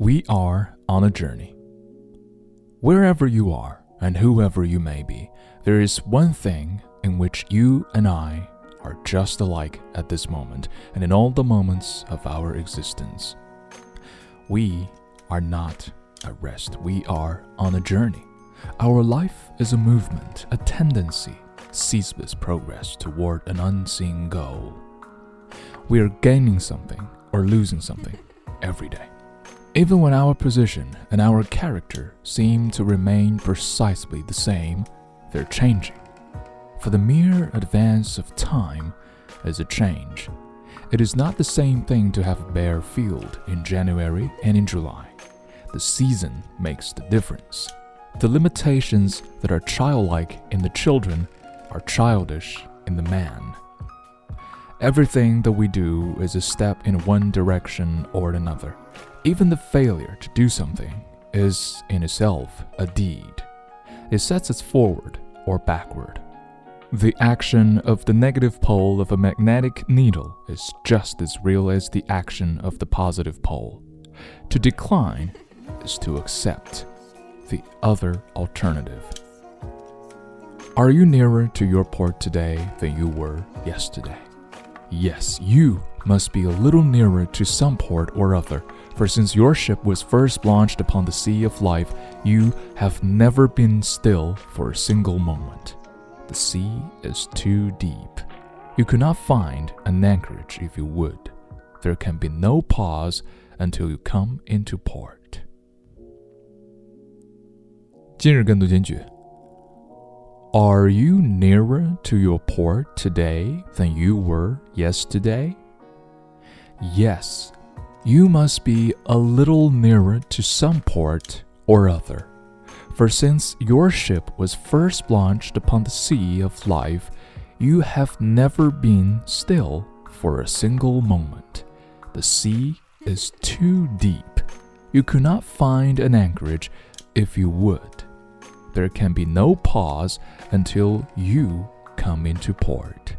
We are on a journey. Wherever you are and whoever you may be, there is one thing in which you and I are just alike at this moment and in all the moments of our existence. We are not at rest, we are on a journey. Our life is a movement, a tendency, ceaseless progress toward an unseen goal. We are gaining something or losing something every day. Even when our position and our character seem to remain precisely the same, they're changing. For the mere advance of time is a change. It is not the same thing to have a bare field in January and in July. The season makes the difference. The limitations that are childlike in the children are childish in the man. Everything that we do is a step in one direction or another. Even the failure to do something is in itself a deed. It sets us forward or backward. The action of the negative pole of a magnetic needle is just as real as the action of the positive pole. To decline is to accept the other alternative. Are you nearer to your port today than you were yesterday? Yes, you must be a little nearer to some port or other, for since your ship was first launched upon the sea of life, you have never been still for a single moment. The sea is too deep. You could not find an anchorage if you would. There can be no pause until you come into port. 今日跟读简句 Are you nearer to your port today than you were yesterday? Yes, you must be a little nearer to some port or other. For since your ship was first launched upon the sea of life, you have never been still for a single moment. The sea is too deep. You could not find an anchorage if you would. There can be no pause until you come into port.